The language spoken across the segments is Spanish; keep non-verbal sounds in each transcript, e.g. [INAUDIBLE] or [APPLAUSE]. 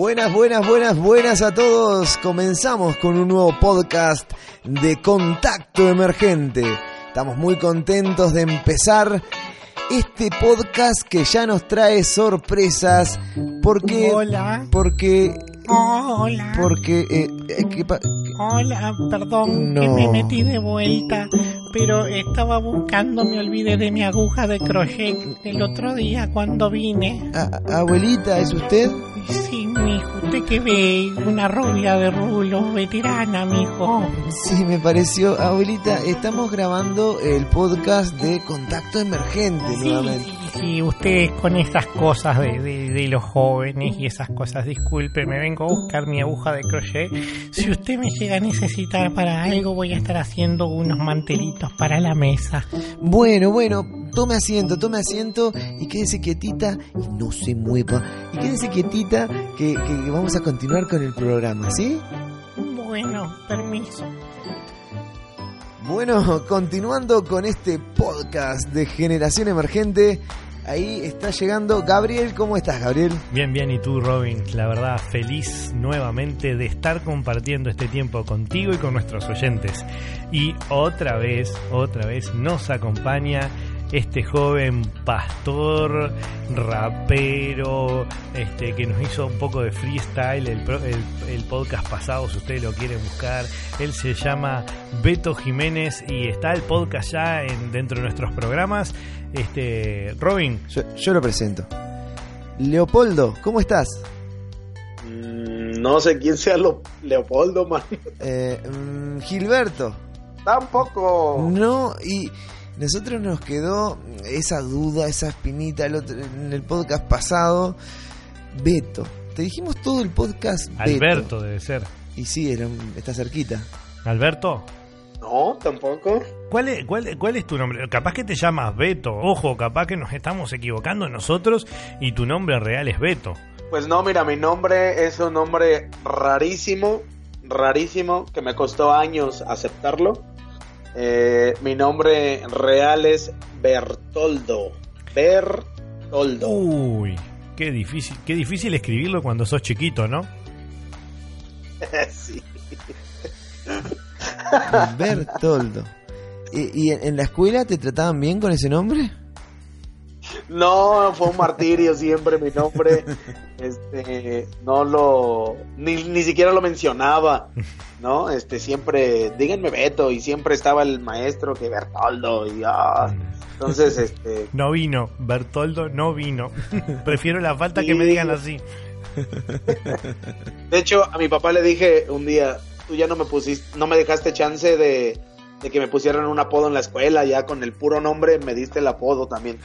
Buenas, buenas, buenas, buenas a todos. Comenzamos con un nuevo podcast de Contacto Emergente. Estamos muy contentos de empezar este podcast que ya nos trae sorpresas porque Hola. porque Hola. porque eh, eh, ¿qué pa- Hola, perdón No. que me metí de vuelta, pero estaba buscando, me olvidé de mi aguja de crochet el otro día cuando vine. a- abuelita es usted? Sí, mijo, que ve una rubia de rulos, veterana, mijo. Sí, me pareció. Abuelita, estamos grabando el podcast de Contacto Emergente Sí, nuevamente. sí, sí, usted con esas cosas de, de- de los jóvenes y esas cosas, disculpe, me vengo a buscar mi aguja de crochet. Si usted me llega a necesitar para algo, voy a estar haciendo unos mantelitos para la mesa. Bueno, bueno, tome asiento, tome asiento y quédese quietita y no se mueva. Y quédese quietita que, que vamos a continuar con el programa, ¿sí? Bueno, permiso. Bueno, continuando con este podcast de Generación Emergente, ahí está llegando Gabriel. ¿Cómo estás, Gabriel? Bien, bien, y tú, Robin, la verdad, feliz nuevamente de estar compartiendo este tiempo contigo y con nuestros oyentes. Y otra vez, otra vez nos acompaña este joven pastor, rapero, este que nos hizo un poco de freestyle el, el, el podcast pasado, si ustedes lo quieren buscar. Él se llama Beto Jiménez y está el podcast ya en, dentro de nuestros programas. Este, Robin, Yo, yo lo presento. Leopoldo, ¿cómo estás? Mm, No sé quién sea lo- Leopoldo, man. Eh, mm, Gilberto. Tampoco. No, y nosotros nos quedó esa duda, esa espinita el otro- en el podcast pasado. Beto. Te dijimos todo el podcast Beto. Alberto debe ser. Y sí, era, está cerquita. Alberto, No, tampoco. ¿cuál es, cuál, cuál es tu nombre? Capaz que te llamas Beto. Ojo, capaz que nos estamos equivocando nosotros y tu nombre real es Beto. Pues no, mira, mi nombre es un nombre rarísimo, rarísimo, que me costó años aceptarlo. Eh, mi nombre real es Bertoldo. Bertoldo. Uy, qué difícil, qué difícil escribirlo cuando sos chiquito, ¿no? [LAUGHS] sí. Bertoldo. ¿Y, y en, en la escuela te trataban bien con ese nombre? No, fue un martirio siempre mi nombre. Este, no lo, ni, ni siquiera lo mencionaba, ¿no? Este, siempre, díganme Beto, y siempre estaba el maestro que Bertoldo, y ah, entonces, este, No vino, Bertoldo no vino. [LAUGHS] Prefiero la falta que me digan así. de hecho, a mi papá le dije un día, tú ya no me pusiste, no me dejaste chance de, de que me pusieran un apodo en la escuela, ya con el puro nombre me diste el apodo también.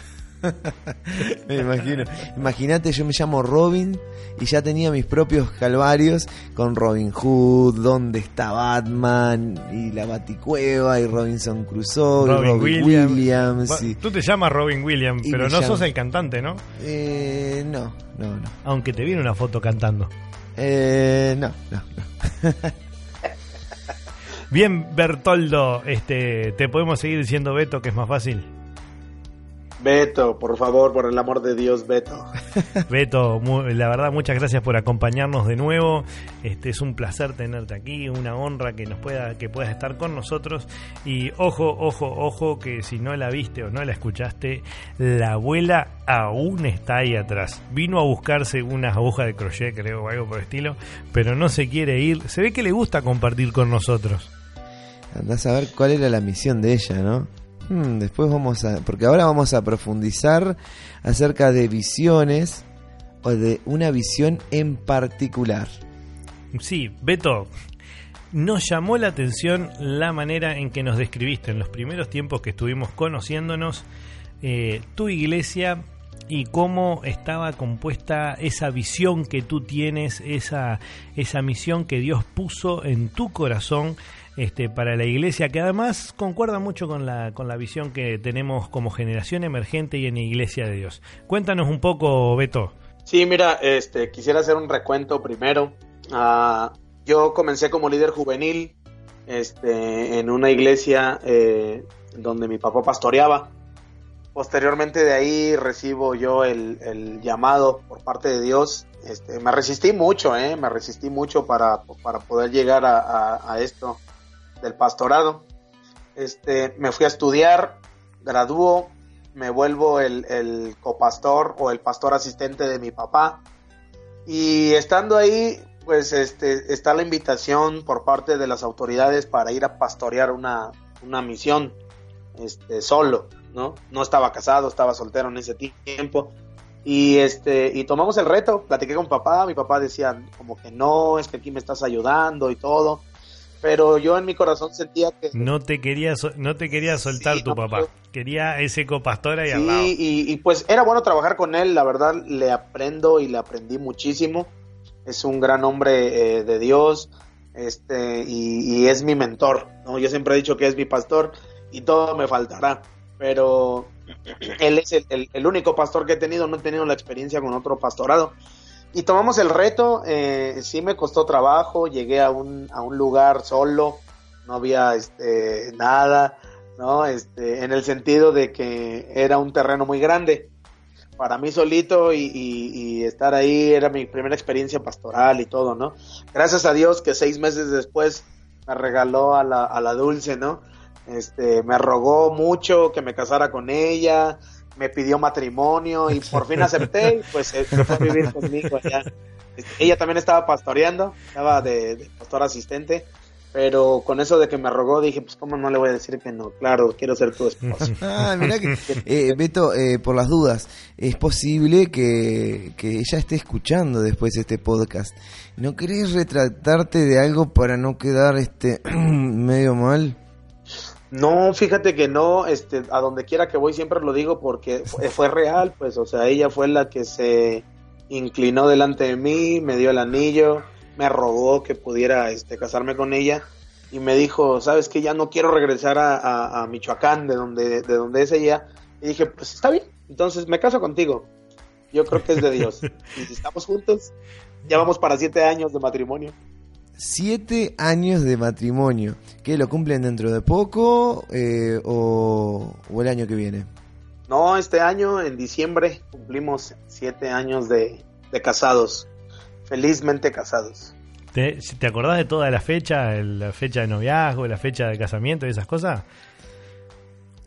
[LAUGHS] Me imagino. Imagínate, yo me llamo Robin y ya tenía mis propios calvarios con Robin Hood, ¿Dónde está Batman? Y la Baticueva y Robinson Crusoe y Robin Robin Williams. Williams. Va- y- Tú te llamas Robin Williams, Y pero no llamo- sos el cantante, ¿no? Eh, no, no, no. Aunque te viene una foto cantando. Eh, no, no, no. [LAUGHS] Bien, Bertoldo, este, te podemos seguir diciendo Beto, que es más fácil. Beto, por favor, por el amor de Dios, Beto. [LAUGHS] Beto, mu- la verdad, muchas gracias por acompañarnos de nuevo. Este es un placer tenerte aquí, una honra que nos pueda, que puedas estar con nosotros. Y ojo, ojo, ojo, que si no la viste o no la escuchaste, la abuela aún está ahí atrás. Vino a buscarse unas agujas de crochet, creo, o algo por el estilo, pero no se quiere ir. Se ve que le gusta compartir con nosotros. Andás a ver cuál era la misión de ella, ¿no? Hmm, después vamos a. Porque ahora vamos a profundizar acerca de visiones o de una visión en particular. Sí, Beto, nos llamó la atención la manera en que nos describiste en los primeros tiempos que estuvimos conociéndonos. Eh, tu iglesia y cómo estaba compuesta esa visión que tú tienes, esa, esa misión que Dios puso en tu corazón este, para la iglesia, que además concuerda mucho con la, con la visión que tenemos como generación emergente y en iglesia de Dios. Cuéntanos un poco, Beto. Sí, mira, este, quisiera hacer un recuento primero. Ah, yo comencé como líder juvenil este, en una iglesia eh, donde mi papá pastoreaba. Posteriormente de ahí recibo yo el, llamado por parte de Dios. Este, me resistí mucho, eh, me resistí mucho para, para poder llegar a, esto del pastorado. Este, me fui a estudiar, graduó, me vuelvo el, el copastor o el pastor asistente de mi papá. Y estando ahí, pues este, está la invitación por parte de las autoridades para ir a pastorear una, una misión este, solo. ¿no? No estaba casado, estaba soltero en ese tiempo. Y este, y tomamos el reto, platiqué con papá, mi papá decía como que no, es que aquí me estás ayudando y todo. Pero yo en mi corazón sentía que no te quería no te quería soltar tu papá, quería ese copastor ahí al lado. Y, y pues era bueno trabajar con él, la verdad le aprendo y le aprendí muchísimo. Es un gran hombre eh, de Dios, este y, y, es mi mentor, ¿no? Yo siempre he dicho que es mi pastor y todo me faltará pero [CLEARS THROAT] él es el, único pastor que he tenido, no he tenido la experiencia con otro pastorado. Y tomamos el reto, eh, sí me costó trabajo, llegué a un, a un lugar solo, no había este, nada, ¿no? Este, en el sentido de que era un terreno muy grande. Para mí solito y, estar ahí era mi primera experiencia pastoral y todo, ¿no? Gracias a Dios que seis meses después me regaló a la, a la Dulce, ¿no? Este, me rogó mucho que me casara con ella, me pidió matrimonio y por fin acepté, pues se fue a vivir conmigo allá. Ella también estaba pastoreando, estaba de, pastor asistente, pero con eso de que me rogó dije, pues cómo no le voy a decir que no, claro, quiero ser tu esposo. [LAUGHS] ah, mira que, eh, Beto, eh, por las dudas, es posible que, que ella esté escuchando después este podcast. ¿No querés retratarte de algo para no quedar este [CLEARS THROAT] medio mal? No, fíjate que no, este, a donde quiera que voy siempre lo digo porque fue, real, pues, o sea, ella fue la que se inclinó delante de mí, me dio el anillo, me rogó que pudiera este, casarme con ella y me dijo, sabes que ya no quiero regresar a, Michoacán, de donde, de donde es ella. Y dije, pues está bien, entonces me caso contigo. Yo creo que es de Dios. [LAUGHS] y si estamos juntos, ya vamos para siete años de matrimonio siete años de matrimonio. ¿Qué lo cumplen dentro de poco eh, o, el año que viene? No, este año, en diciembre, cumplimos siete años de, casados. Felizmente casados. ¿Te, ¿Te acordás de toda la fecha? La fecha de noviazgo, la fecha de casamiento y esas cosas?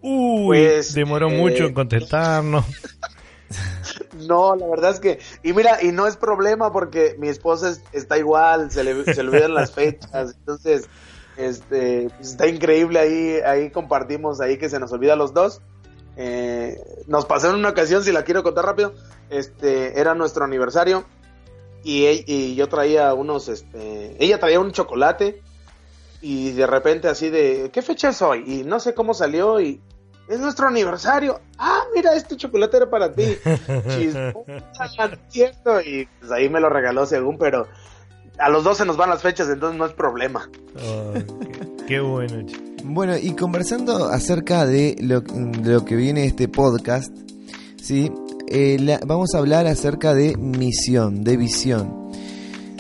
Uy, pues, demoró mucho en eh, contestarnos. [LAUGHS] No, la verdad es que, y mira, y no es problema porque mi esposa está igual, se le, se le olvidan las fechas, entonces, este, pues, está increíble ahí, ahí compartimos ahí que se nos olvida los dos. Eh, nos pasó en una ocasión, si la quiero contar rápido, este, era nuestro aniversario y, y yo traía unos, este, ella traía un chocolate y de repente así de, ¿qué fecha es hoy? Y no sé cómo salió y es nuestro aniversario. Ah, mira, este chocolate era para ti. [LAUGHS] cierto. Y pues ahí me lo regaló según, pero a los dos se nos van las fechas, entonces no es problema. qué, bueno. Bueno, y conversando acerca de lo, que viene este podcast, ¿sí? Eh, vamos a hablar acerca de misión, de visión.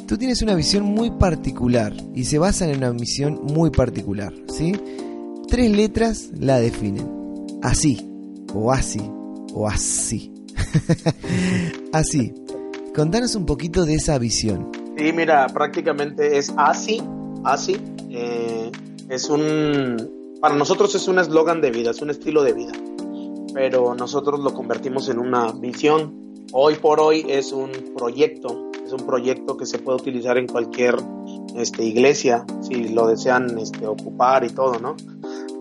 Tú tienes una visión muy particular y se basa en una misión muy particular, ¿sí? Tres letras la definen así, o así, o así. [LAUGHS] así. Contanos un poquito de esa visión. Sí, mira, prácticamente es así, así. Eh, es un, para nosotros es un eslogan de vida, es un estilo de vida, pero nosotros lo convertimos en una visión. Hoy por hoy es un proyecto, es un proyecto que se puede utilizar en cualquier este, iglesia, si lo desean este, ocupar y todo, ¿no?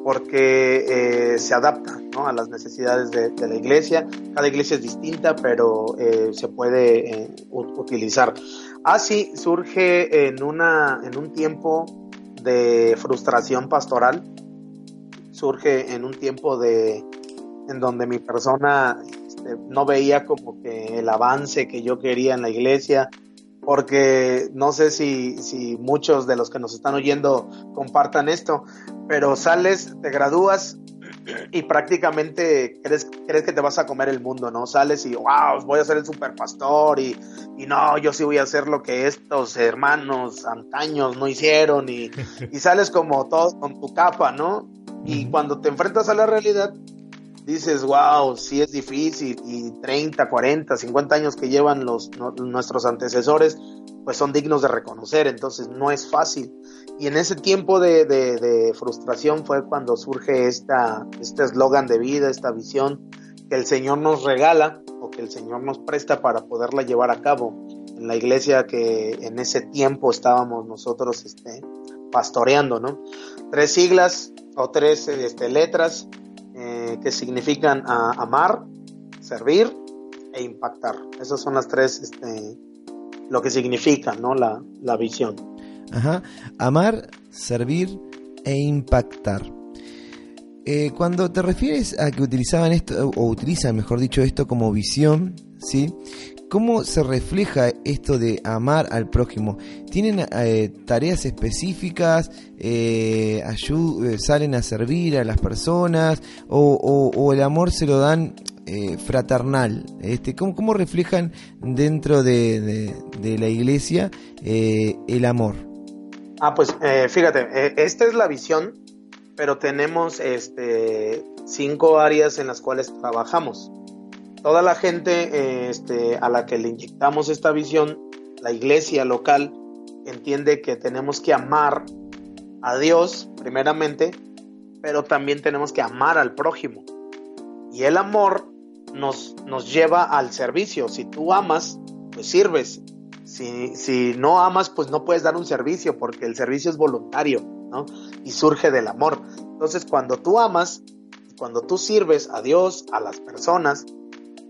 Porque eh, se adapta a las necesidades de, la iglesia. Cada iglesia es distinta, pero eh, se puede eh, utilizar. Así surge en, una, en un tiempo de frustración pastoral, surge en un tiempo de, en donde mi persona este, no veía como que el avance que yo quería en la iglesia, porque no sé si, si muchos de los que nos están oyendo compartan esto, pero sales, te gradúas y prácticamente crees, crees que te vas a comer el mundo, ¿no? Sales y, wow, voy a ser el super pastor y, y no, yo sí voy a hacer lo que estos hermanos antaños no hicieron y, [LAUGHS] y sales como todos con tu capa, ¿no? Y cuando te enfrentas a la realidad, dices, wow, sí es difícil y 30, 40, 50 años que llevan los, nuestros antecesores, pues son dignos de reconocer, entonces no es fácil. Y en ese tiempo de, de, frustración fue cuando surge esta, este eslogan de vida, esta visión que el Señor nos regala o que el Señor nos presta para poderla llevar a cabo en la iglesia que en ese tiempo estábamos nosotros este, pastoreando, ¿no? Tres siglas o tres este, letras eh, que significan amar, servir e impactar. Esas son las tres, este, lo que significa, ¿no? La, la visión. Ajá. Amar, servir e impactar. Eh, cuando te refieres a que utilizaban esto, o utilizan, mejor dicho, esto como visión, ¿sí? ¿Cómo se refleja esto de amar al prójimo? ¿Tienen eh, tareas específicas? Eh, eh, ¿Salen a servir a las personas? ¿O, el amor se lo dan fraternal? Este, ¿cómo, reflejan dentro de, la iglesia el amor? Ah, pues fíjate, esta es la visión, pero tenemos este, cinco áreas en las cuales trabajamos toda la gente este, a la que le inyectamos esta visión, la iglesia local, entiende que tenemos que amar a Dios primeramente, pero también tenemos que amar al prójimo. Y el amor nos, nos lleva al servicio. Si tú amas, pues sirves. Si, si no amas, pues no puedes dar un servicio porque el servicio es voluntario, ¿no? Y surge del amor. Entonces, cuando tú amas, cuando tú sirves a Dios, a las personas,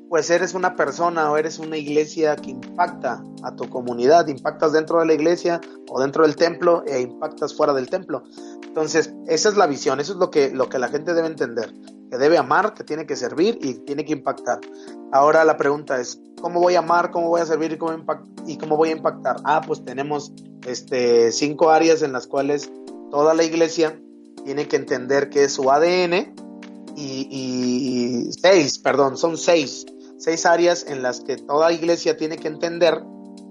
pues eres una persona o eres una iglesia que impacta a tu comunidad, impactas dentro de la iglesia o dentro del templo e impactas fuera del templo. Entonces, esa es la visión, eso es lo que, lo que la gente debe entender, que debe amar, que tiene que servir y tiene que impactar. Ahora la pregunta es, ¿cómo voy a amar, cómo voy a servir y cómo, y cómo voy a impactar? Ah, pues tenemos este, cinco áreas en las cuales toda la iglesia tiene que entender que es su ADN y, y seis, perdón, son seis seis áreas en las que toda iglesia tiene que entender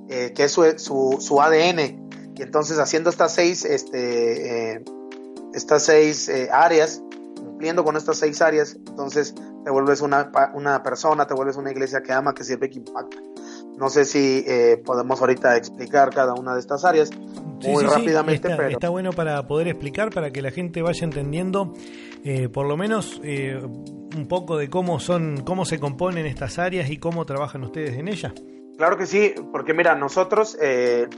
eh, que es su, su, ADN. Y entonces haciendo estas seis, este, eh, estas seis eh, áreas, cumpliendo con estas seis áreas, entonces te vuelves una, una, persona, te vuelves una iglesia que ama, que sirve, que impacta. No sé si podemos ahorita explicar cada una de estas áreas muy rápidamente. Está, está, bueno para poder explicar, para que la gente vaya entendiendo, por lo menos un poco de cómo son, cómo se componen estas áreas y cómo trabajan ustedes en ellas? Claro que sí, porque mira, nosotros eh,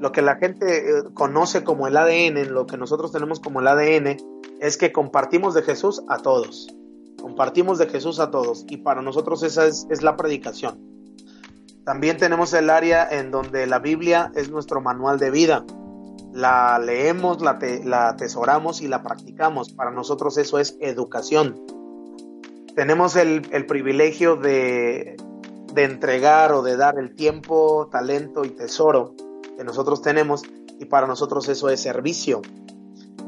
lo que la gente eh, conoce como el ADN, lo que nosotros tenemos como el ADN, es que compartimos de Jesús a todos. Compartimos de Jesús a todos y para nosotros esa es, la predicación. También tenemos el área en donde la Biblia es nuestro manual de vida. La leemos, la, la atesoramos y la practicamos. Para nosotros eso es educación tenemos el, privilegio de, entregar o de dar el tiempo, talento y tesoro que nosotros tenemos y para nosotros eso es servicio.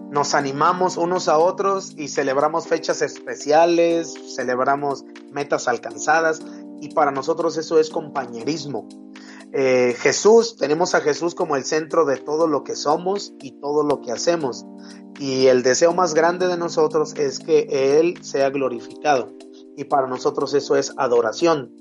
Nos animamos unos a otros y celebramos fechas especiales, celebramos metas alcanzadas y para nosotros eso es compañerismo. Eh, Jesús, tenemos a Jesús como el centro de todo lo que somos y todo lo que hacemos. Y el deseo más grande de nosotros es que Él sea glorificado. Y para nosotros eso es adoración.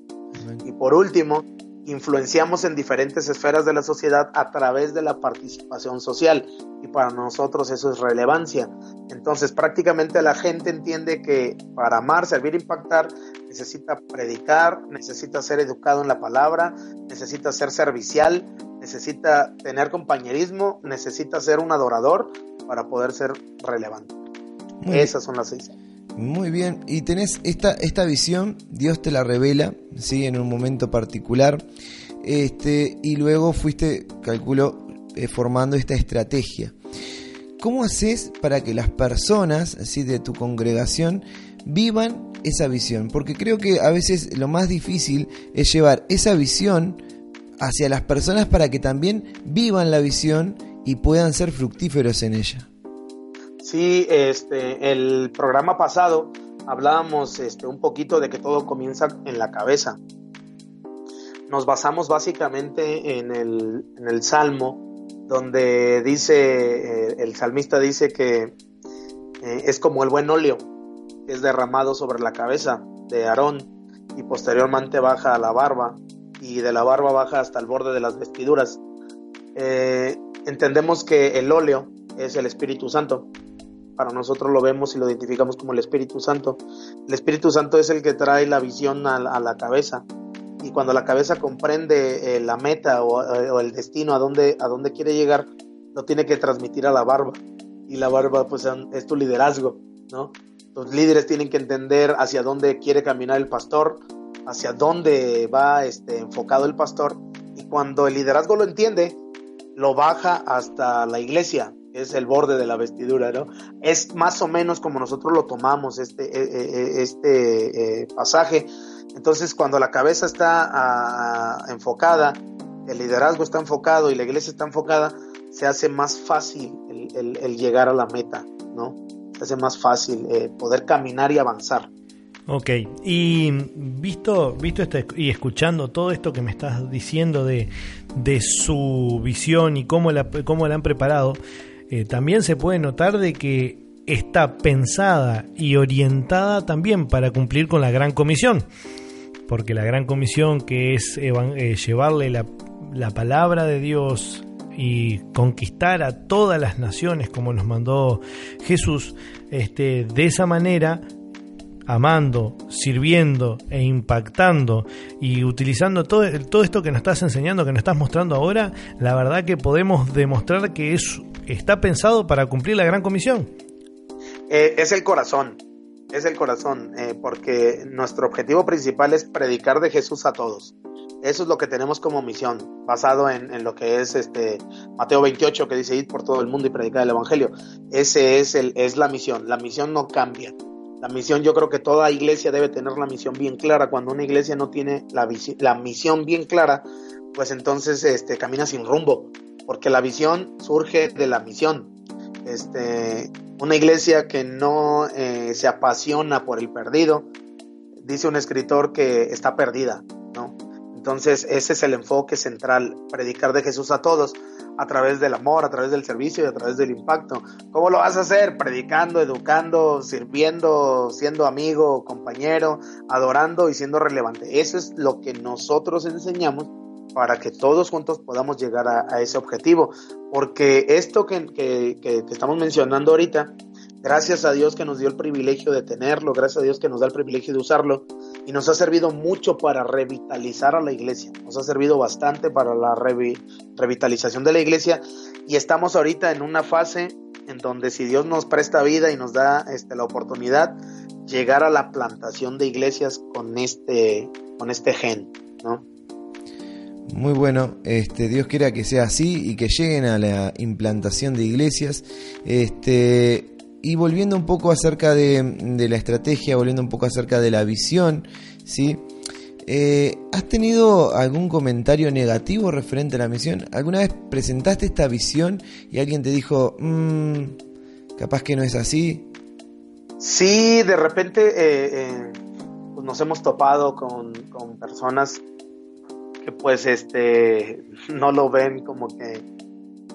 Y por último, influenciamos en diferentes esferas de la sociedad a través de la participación social. Y para nosotros eso es relevancia. Entonces prácticamente la gente entiende que para amar, servir, impactar, necesita predicar, necesita ser educado en la palabra, necesita ser servicial, necesita tener compañerismo, necesita ser un adorador para poder ser relevante. Esas son las seis. Muy bien, y tenés esta, esta visión, Dios te la revela, ¿sí? En un momento particular, este, y luego fuiste, calculo, eh, formando esta estrategia. ¿Cómo haces para que las personas ¿sí? de tu congregación vivan esa visión, porque creo que a veces lo más difícil es llevar esa visión hacia las personas para que también vivan la visión y puedan ser fructíferos en ella. Sí, este, el programa pasado hablábamos este, un poquito de que todo comienza en la cabeza. Nos basamos básicamente en el, en el Salmo, donde dice, eh, el salmista dice que eh, es como el buen óleo, es derramado sobre la cabeza de Aarón y posteriormente baja a la barba y de la barba baja hasta el borde de las vestiduras. Eh, entendemos que el óleo es el Espíritu Santo. Para nosotros lo vemos y lo identificamos como el Espíritu Santo. El Espíritu Santo es el que trae la visión a, la cabeza. Y cuando la cabeza comprende eh, la meta o, el destino a dónde, a dónde quiere llegar, lo tiene que transmitir a la barba. Y la barba pues es tu liderazgo, ¿no? Los líderes tienen que entender hacia dónde quiere caminar el pastor, hacia dónde va este, enfocado el pastor. Y cuando el liderazgo lo entiende, lo baja hasta la iglesia, es el borde de la vestidura, ¿no? Es más o menos como nosotros lo tomamos este, e, e, e, este eh, pasaje. Entonces, cuando la cabeza está ah, enfocada, el liderazgo está enfocado y la iglesia está enfocada, se hace más fácil el, llegar a la meta, ¿no? Hace más fácil eh, poder caminar y avanzar. Ok, y visto, visto este, y escuchando todo esto que me estás diciendo de, su visión y cómo la, cómo la han preparado, eh, también se puede notar de que está pensada y orientada también para cumplir con la gran comisión, porque la gran comisión que es eh, llevarle la, la palabra de Dios y conquistar a todas las naciones como nos mandó Jesús, este, de esa manera amando, sirviendo e impactando y utilizando todo, todo esto que nos estás enseñando, que nos estás mostrando ahora, la verdad que podemos demostrar que es, está pensado para cumplir la gran comisión. Eh, es el corazón, es el corazón, eh, porque nuestro objetivo principal es predicar de Jesús a todos. Eso es lo que tenemos como misión, basado en, lo que es este Mateo 28, que dice ir por todo el mundo y predicar el Evangelio. Ese es, el, es la misión. La misión no cambia. La misión, yo creo que toda iglesia debe tener la misión bien clara. Cuando una iglesia no tiene la, la misión bien clara, pues entonces este, camina sin rumbo, porque la visión surge de la misión. Este, una iglesia que no eh, se apasiona por el perdido, dice un escritor que está perdida. Entonces ese es el enfoque central, predicar de Jesús a todos a través del amor, a través del servicio y a través del impacto. ¿Cómo lo vas a hacer? Predicando, educando, sirviendo, siendo amigo, compañero, adorando y siendo relevante. Eso es lo que nosotros enseñamos para que todos juntos podamos llegar a, ese objetivo. Porque esto que, que estamos mencionando ahorita, gracias a Dios que nos dio el privilegio de tenerlo, gracias a Dios que nos da el privilegio de usarlo, y nos ha servido mucho para revitalizar a la iglesia, nos ha servido bastante para la revitalización de la iglesia y estamos ahorita en una fase en donde si Dios nos presta vida y nos da este, la oportunidad, llegar a la plantación de iglesias con este, con este gen, ¿no? Muy bueno, este, Dios quiera que sea así y que lleguen a la implantación de iglesias. Este, y volviendo un poco acerca de, la estrategia, volviendo un poco acerca de la visión, ¿sí? Eh, ¿Has tenido algún comentario negativo referente a la misión? ¿Alguna vez presentaste esta visión y alguien te dijo, mmm, capaz que no es así? Sí, de repente eh, eh, pues nos hemos topado con, con, personas que pues este [LAUGHS] no lo ven como que,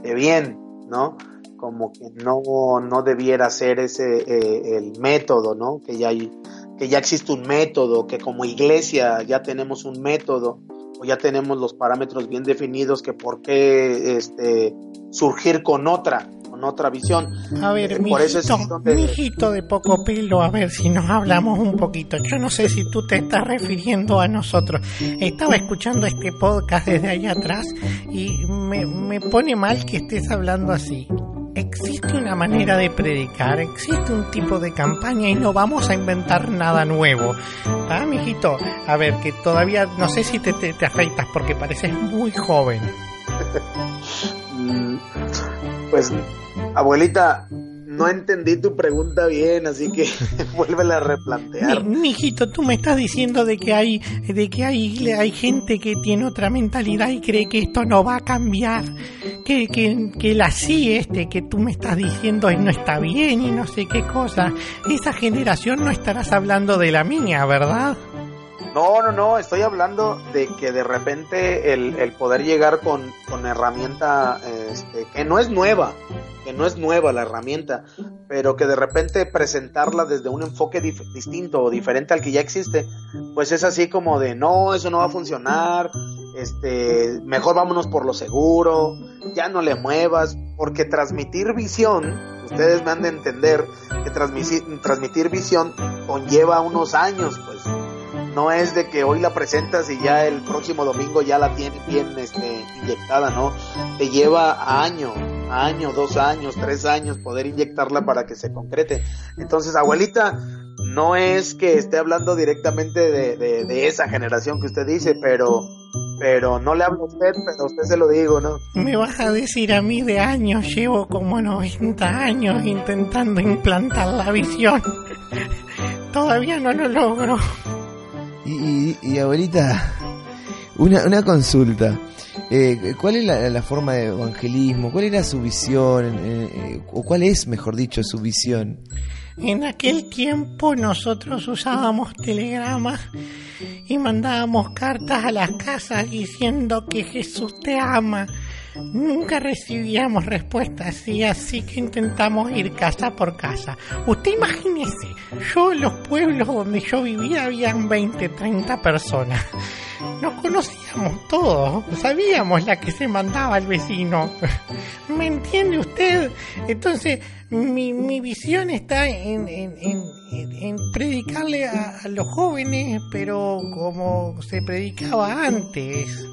que bien, ¿no? Como que no, no debiera ser ese eh, el método, ¿no? Que ya hay, que ya existe un método, que como iglesia ya tenemos un método o ya tenemos los parámetros bien definidos, que por qué este, surgir con otra, con otra visión. A ver, eh, mijito, de poco pelo, a ver si nos hablamos un poquito. Yo no sé si tú te estás refiriendo a nosotros. Estaba escuchando este podcast desde allá atrás y me, me pone mal que estés hablando así existe una manera de predicar, existe un tipo de campaña y no vamos a inventar nada nuevo. Ah, mijito, a ver, que todavía no sé si te, te, afeitas porque pareces muy joven. Mm, pues, abuelita, no entendí tu pregunta bien, así que [LAUGHS] vuélvela a replantear. Mi, mijito, tú me estás diciendo de que hay, de que hay, hay gente que tiene otra mentalidad y cree que esto no va a cambiar, que, que, que la sí este que tú me estás diciendo no está bien y no sé qué cosa. Esa generación no estarás hablando de la mía, ¿verdad? No, no, no, estoy hablando de que de repente el, el poder llegar con, con herramienta este, que no es nueva, que no es nueva la herramienta, pero que de repente presentarla desde un enfoque distinto o diferente al que ya existe, pues es así como de no, eso no va a funcionar, este, mejor vámonos por lo seguro, ya no le muevas, porque transmitir visión, ustedes me han de entender que transmitir, transmitir visión conlleva unos años, pues no es de que hoy la presentas y ya el próximo domingo ya la tiene bien este, inyectada, ¿no? Te lleva año, año, dos años, tres años poder inyectarla para que se concrete. Entonces, abuelita, no es que esté hablando directamente de, de, esa generación que usted dice, pero, pero no le hablo a usted, pero a usted se lo digo, ¿no? Me vas a decir a mí de años, llevo como 90 años intentando implantar la visión. [LAUGHS] Todavía no lo logro. Y, abuelita, [LAUGHS] una, una consulta. Eh, ¿Cuál es la, forma de evangelismo? ¿Cuál era su visión? Eh, ¿O cuál es, mejor dicho, su visión? En aquel tiempo nosotros usábamos telegramas y mandábamos cartas a las casas diciendo que Jesús te ama Nunca recibíamos respuestas así, así que intentamos ir casa por casa. Usted imagínese, yo en los pueblos donde yo vivía habían 20, 30 personas. Nos conocíamos todos, sabíamos la que se mandaba al vecino. ¿Me entiende usted? Entonces, mi, mi visión está en, en, en, predicarle a los jóvenes, pero como se predicaba antes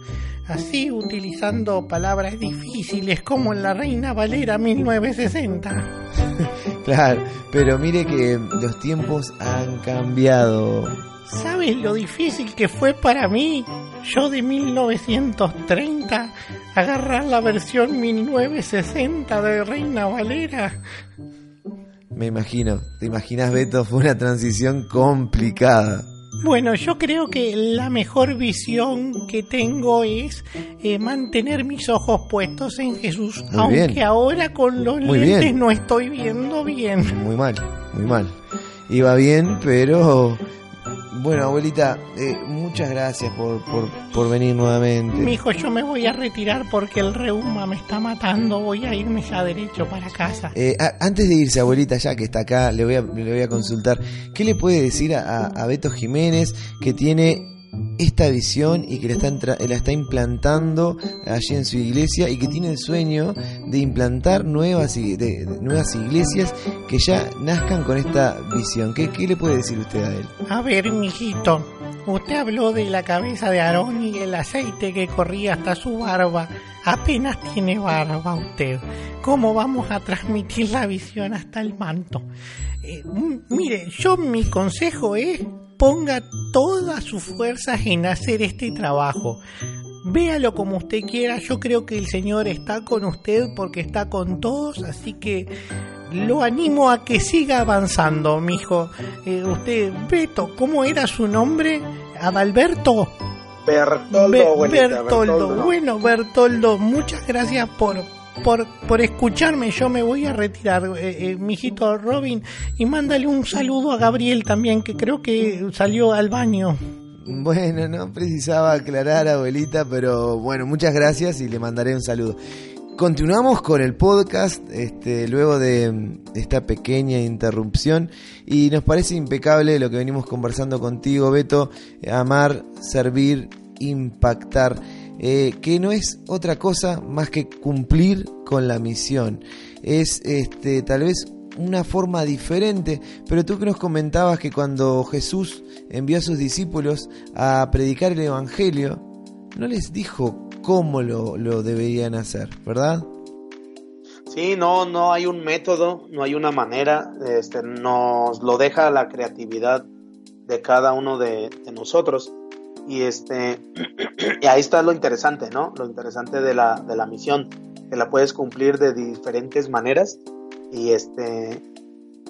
así utilizando palabras difíciles como en la Reina Valera 1960. [LAUGHS] claro, pero mire que los tiempos han cambiado. ¿Sabes lo difícil que fue para mí, yo de 1930, agarrar la versión 1960 de Reina Valera? Me imagino, te imaginas Beto, fue una transición complicada. Bueno, yo creo que la mejor visión que tengo es eh, mantener mis ojos puestos en Jesús, aunque ahora con los lentes no estoy viendo bien. Muy mal, muy mal. Iba bien, pero bueno, abuelita, eh, muchas gracias por, por, venir nuevamente. Mi hijo, yo me voy a retirar porque el reuma me está matando. Voy a irme ya derecho para casa. Eh, antes de irse, abuelita, ya que está acá, le voy a, le voy a consultar. ¿Qué le puede decir a, a Beto Jiménez que tiene esta visión y que la está, la está implantando allí en su iglesia y que tiene el sueño de implantar nuevas, de, nuevas iglesias que ya nazcan con esta visión. ¿Qué, ¿Qué le puede decir usted a él? A ver, mijito, usted habló de la cabeza de Aarón y el aceite que corría hasta su barba. Apenas tiene barba usted. ¿Cómo vamos a transmitir la visión hasta el manto? Eh, mire, yo mi consejo es ponga todas sus fuerzas en hacer este trabajo. Véalo como usted quiera, yo creo que el Señor está con usted porque está con todos, así que lo animo a que siga avanzando, mijo. Eh, usted, Beto, ¿cómo era su nombre? ¿Adalberto? Bertoldo, Bertoldo. Bueno, Bertoldo, muchas gracias por por, por escucharme. Yo me voy a retirar, eh, eh, mijito Robin, y mándale un saludo a Gabriel también, que creo que salió al baño. Bueno, no precisaba aclarar, abuelita, pero bueno, muchas gracias y le mandaré un saludo. Continuamos con el podcast este, luego de esta pequeña interrupción y nos parece impecable lo que venimos conversando contigo, Beto, amar, servir, impactar. Eh, que no es otra cosa más que cumplir con la misión. Es este, tal vez una forma diferente, pero tú que nos comentabas que cuando Jesús envió a sus discípulos a predicar el Evangelio, no les dijo cómo lo, lo deberían hacer, ¿verdad? Sí, no, no hay un método, no hay una manera, este, nos lo deja la creatividad de cada uno de, de nosotros. Y este y ahí está lo interesante, ¿no? Lo interesante de la, de la misión, que la puedes cumplir de diferentes maneras y este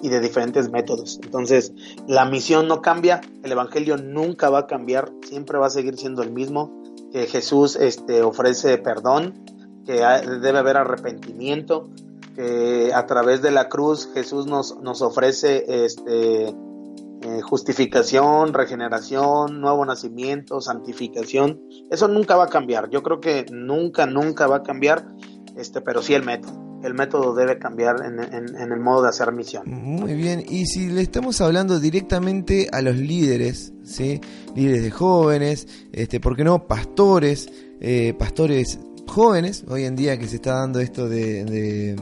y de diferentes métodos. Entonces, la misión no cambia, el evangelio nunca va a cambiar, siempre va a seguir siendo el mismo, que Jesús este ofrece perdón, que debe haber arrepentimiento, que a través de la cruz Jesús nos, nos ofrece este, justificación, regeneración, nuevo nacimiento, santificación. Eso nunca va a cambiar. Yo creo que nunca, nunca va a cambiar, este, pero sí el método. El método debe cambiar en, el modo de hacer misión. Muy bien, y si le estamos hablando directamente a los líderes, ¿sí? líderes de jóvenes, este, ¿por qué no? Pastores, eh, pastores jóvenes, hoy en día que se está dando esto de,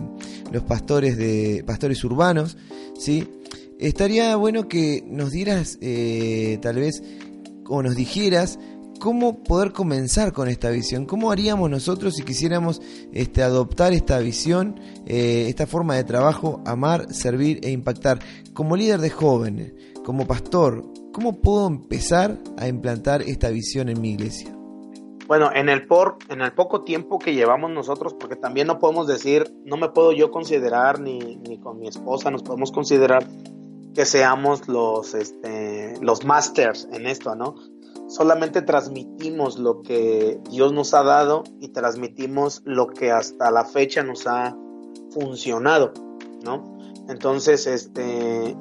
los pastores de pastores urbanos, ¿sí? Estaría bueno que nos dieras eh, tal vez o nos dijeras cómo poder comenzar con esta visión, cómo haríamos nosotros si quisiéramos este, adoptar esta visión, eh, esta forma de trabajo, amar, servir e impactar. Como líder de jóvenes, como pastor, ¿cómo puedo empezar a implantar esta visión en mi iglesia? Bueno, en el por, en el poco tiempo que llevamos nosotros, porque también no podemos decir, no me puedo yo considerar ni, ni con mi esposa nos podemos considerar que seamos los, este, los masters en esto, ¿no? Solamente transmitimos lo que Dios nos ha dado y transmitimos lo que hasta la fecha nos ha funcionado, ¿no? Entonces, este,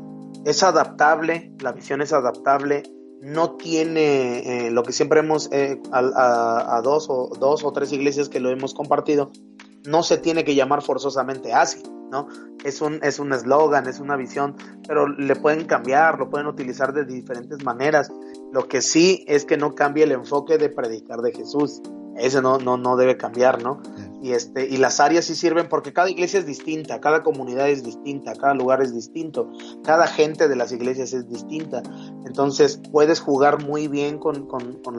es adaptable, la visión es adaptable, no tiene eh, lo que siempre hemos eh, a, dos o dos o tres iglesias que lo hemos compartido no se tiene que llamar forzosamente así no es un es un eslogan es una visión pero le pueden cambiar lo pueden utilizar de diferentes maneras. Lo que sí es que no cambie el enfoque de predicar de Jesús. Ese no no no debe cambiar no y este y las áreas sí sirven porque cada iglesia es distinta cada comunidad es distinta cada lugar es distinto cada gente de las iglesias es distinta. Entonces puedes jugar muy bien con,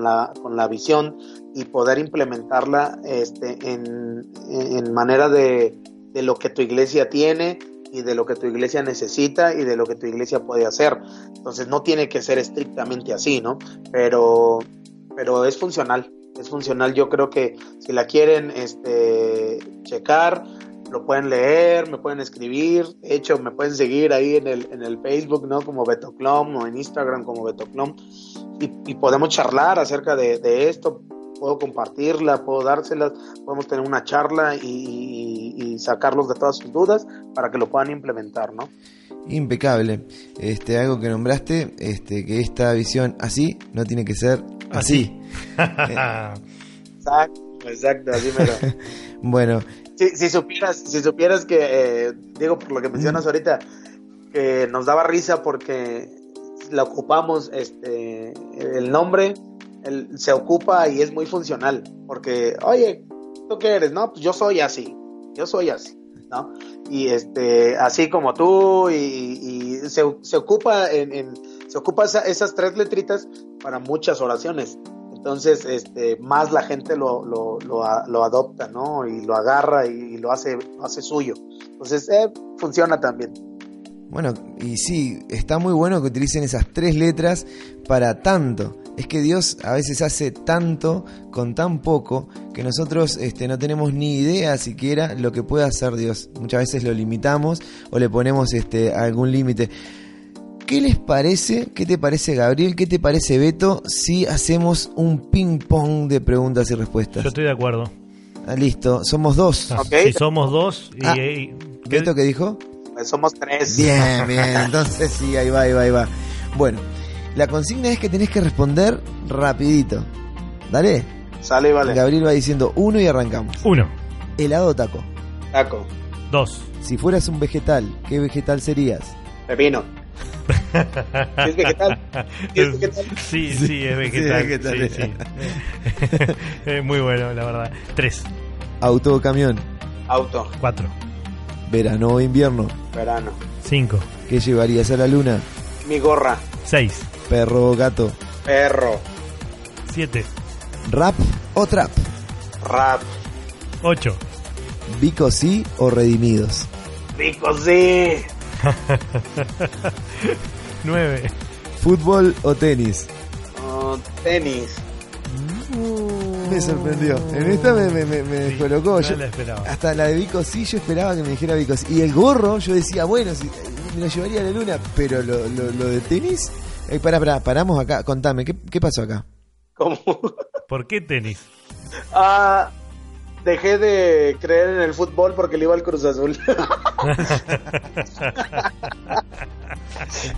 la, con la visión y poder implementarla este en, en manera de, de lo que tu iglesia tiene y de lo que tu iglesia necesita y de lo que tu iglesia puede hacer entonces no tiene que ser estrictamente así no pero pero es funcional es funcional. Yo creo que si la quieren este, checar, lo pueden leer, me pueden escribir. De hecho, me pueden seguir ahí en el, en el Facebook, ¿no? Como Betoclom o en Instagram como Betoclom. Y, y podemos charlar acerca de, esto. Puedo compartirla, puedo dárselas, podemos tener una charla y, y, sacarlos de todas sus dudas para que lo puedan implementar, ¿no? Impecable. Este, algo que nombraste, este, que esta visión así no tiene que ser así. [LAUGHS] exacto, exacto, así me [LAUGHS] bueno. Si, si, supieras, si supieras que, eh, digo, por lo que mencionas ahorita, que nos daba risa porque la ocupamos, este, el nombre se ocupa y es muy funcional, porque, oye, ¿tú qué eres? No, pues yo soy así, yo soy así, ¿no? Y este, así como tú, y, se, se, ocupa en, se ocupa esas tres letritas para muchas oraciones. Entonces, este, más la gente lo, lo, lo, adopta, ¿no? Y lo agarra y, lo hace, hace suyo. Entonces, eh, funciona también. Bueno, y sí, está muy bueno que utilicen esas tres letras para tanto. Es que Dios a veces hace tanto con tan poco que nosotros este, no tenemos ni idea siquiera lo que puede hacer Dios. Muchas veces lo limitamos o le ponemos este, algún límite. ¿Qué les parece? ¿Qué te parece Gabriel? ¿Qué te parece Beto si hacemos un ping pong de preguntas y respuestas? Yo estoy de acuerdo. Ah, listo, somos dos. Si somos dos. Y, ah, ¿Beto qué dijo? Pues somos tres. Bien, [LAUGHS] bien, entonces sí, ahí va, ahí va, ahí va. Bueno, la consigna es que tenés que responder rapidito. ¿Dale? Sale, vale. Gabriel va diciendo uno y arrancamos. Uno. ¿Helado o taco? Taco. Dos. Si fueras un vegetal, ¿qué vegetal serías? Pepino. [LAUGHS] ¿Es vegetal? [LAUGHS] ¿Es vegetal? Sí, sí, es vegetal. Sí, Muy bueno, la verdad. Tres. ¿Auto o camión? Auto. Cuatro. ¿Verano o invierno? Verano. Cinco. ¿Qué llevarías a la luna? Mi gorra. Seis. ¿Perro o gato? Perro. Siete. ¿Rap o trap? Rap. Ocho. ¿Vico sí o redimidos? Vico sí. [LAUGHS] 9. ¿Fútbol o tenis? tenis. Uh, me sorprendió. En esta me, me, me, me Sí, descolocó. no Yo- la esperaba. hasta la de Vico sí, yo esperaba que me dijera Vico. Y el gorro, yo decía, bueno, si, me lo llevaría a la luna, pero lo, lo, lo de tenis. Eh, pará, pará, paramos acá. Contame, ¿qué, qué pasó acá? Como, ¿Por qué tenis? ah, dejé de creer en el fútbol porque le iba al Cruz Azul. [LAUGHS]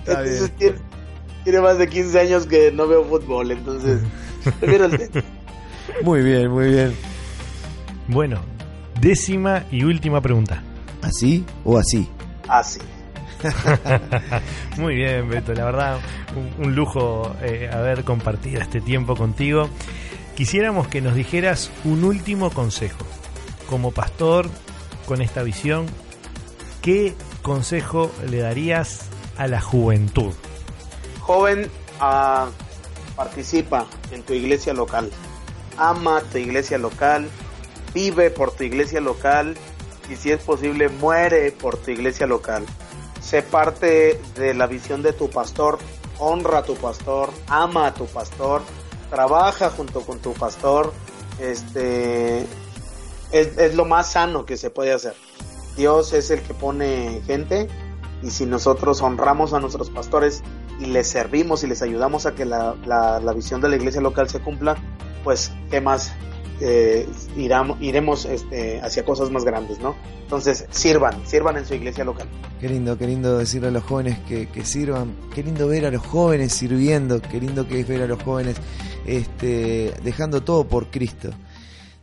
entonces bien. tiene, tiene más de 15 años que no veo fútbol, entonces prefiero el tenis. Muy bien, muy bien. Bueno, décima y última pregunta. ¿Así o así? Así. [LAUGHS] Muy bien, Beto, la verdad, un, un lujo eh, haber compartido este tiempo contigo. Quisiéramos que nos dijeras un último consejo. Como pastor, con esta visión, ¿qué consejo le darías a la juventud? Joven, ah, participa en tu iglesia local. Ama tu iglesia local. Vive por tu iglesia local. Y si es posible, muere por tu iglesia local. Sé parte de la visión de tu pastor. Honra a tu pastor. Ama a tu pastor. Trabaja junto con tu pastor. Este es, lo más sano que se puede hacer. Dios es el que pone gente y si nosotros honramos a nuestros pastores y les servimos y les ayudamos a que la- la visión de la iglesia local se cumpla, pues más eh, iremos este, hacia cosas más grandes, ¿no? Entonces sirvan, sirvan en su iglesia local. Qué lindo, qué lindo decirle a los jóvenes que, que sirvan. Qué lindo ver a los jóvenes sirviendo. Qué lindo que es ver a los jóvenes este, dejando todo por Cristo.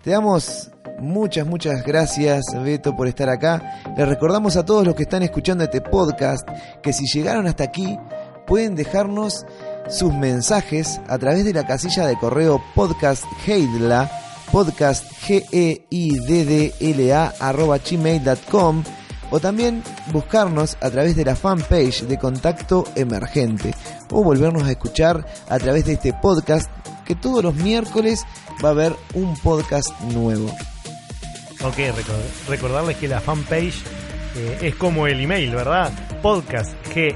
Te damos muchas, muchas gracias, Beto, por estar acá. Les recordamos a todos los que están escuchando este podcast que si llegaron hasta aquí, pueden dejarnos sus mensajes a través de la casilla de correo podcast Heidla, podcast g e i d d l a arroba gmail.com o también buscarnos a través de la fanpage de Contacto Emergente o volvernos a escuchar a través de este podcast que todos los miércoles va a haber un podcast nuevo. Ok, recor- recordarles que la fanpage eh, es como el email, ¿verdad? Podcast E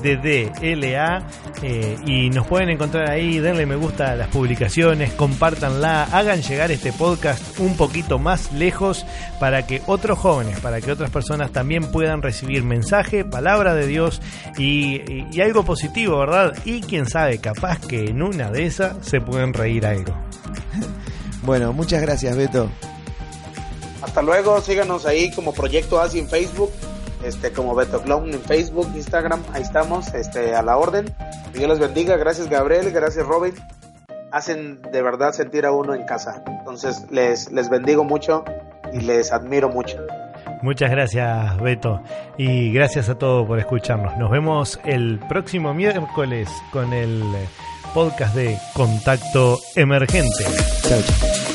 G-E-I-D-D-L-A eh, y nos pueden encontrar ahí, denle me gusta a las publicaciones, compártanla, hagan llegar este podcast un poquito más lejos para que otros jóvenes, para que otras personas también puedan recibir mensaje, palabra de Dios y, y- y algo positivo, ¿verdad? Y quién sabe, capaz que en una de esas se pueden reír algo. Bueno, muchas gracias Beto. Hasta luego, síganos ahí como Proyecto Así en Facebook, este como Beto Clown en Facebook, Instagram, ahí estamos, este a la orden. Dios les bendiga, gracias Gabriel, gracias Robin. Hacen de verdad sentir a uno en casa. Entonces les les bendigo mucho y les admiro mucho. Muchas gracias, Beto. Y gracias a todos por escucharnos. Nos vemos el próximo miércoles con el eh, podcast de Contacto Emergente. Chao, chao.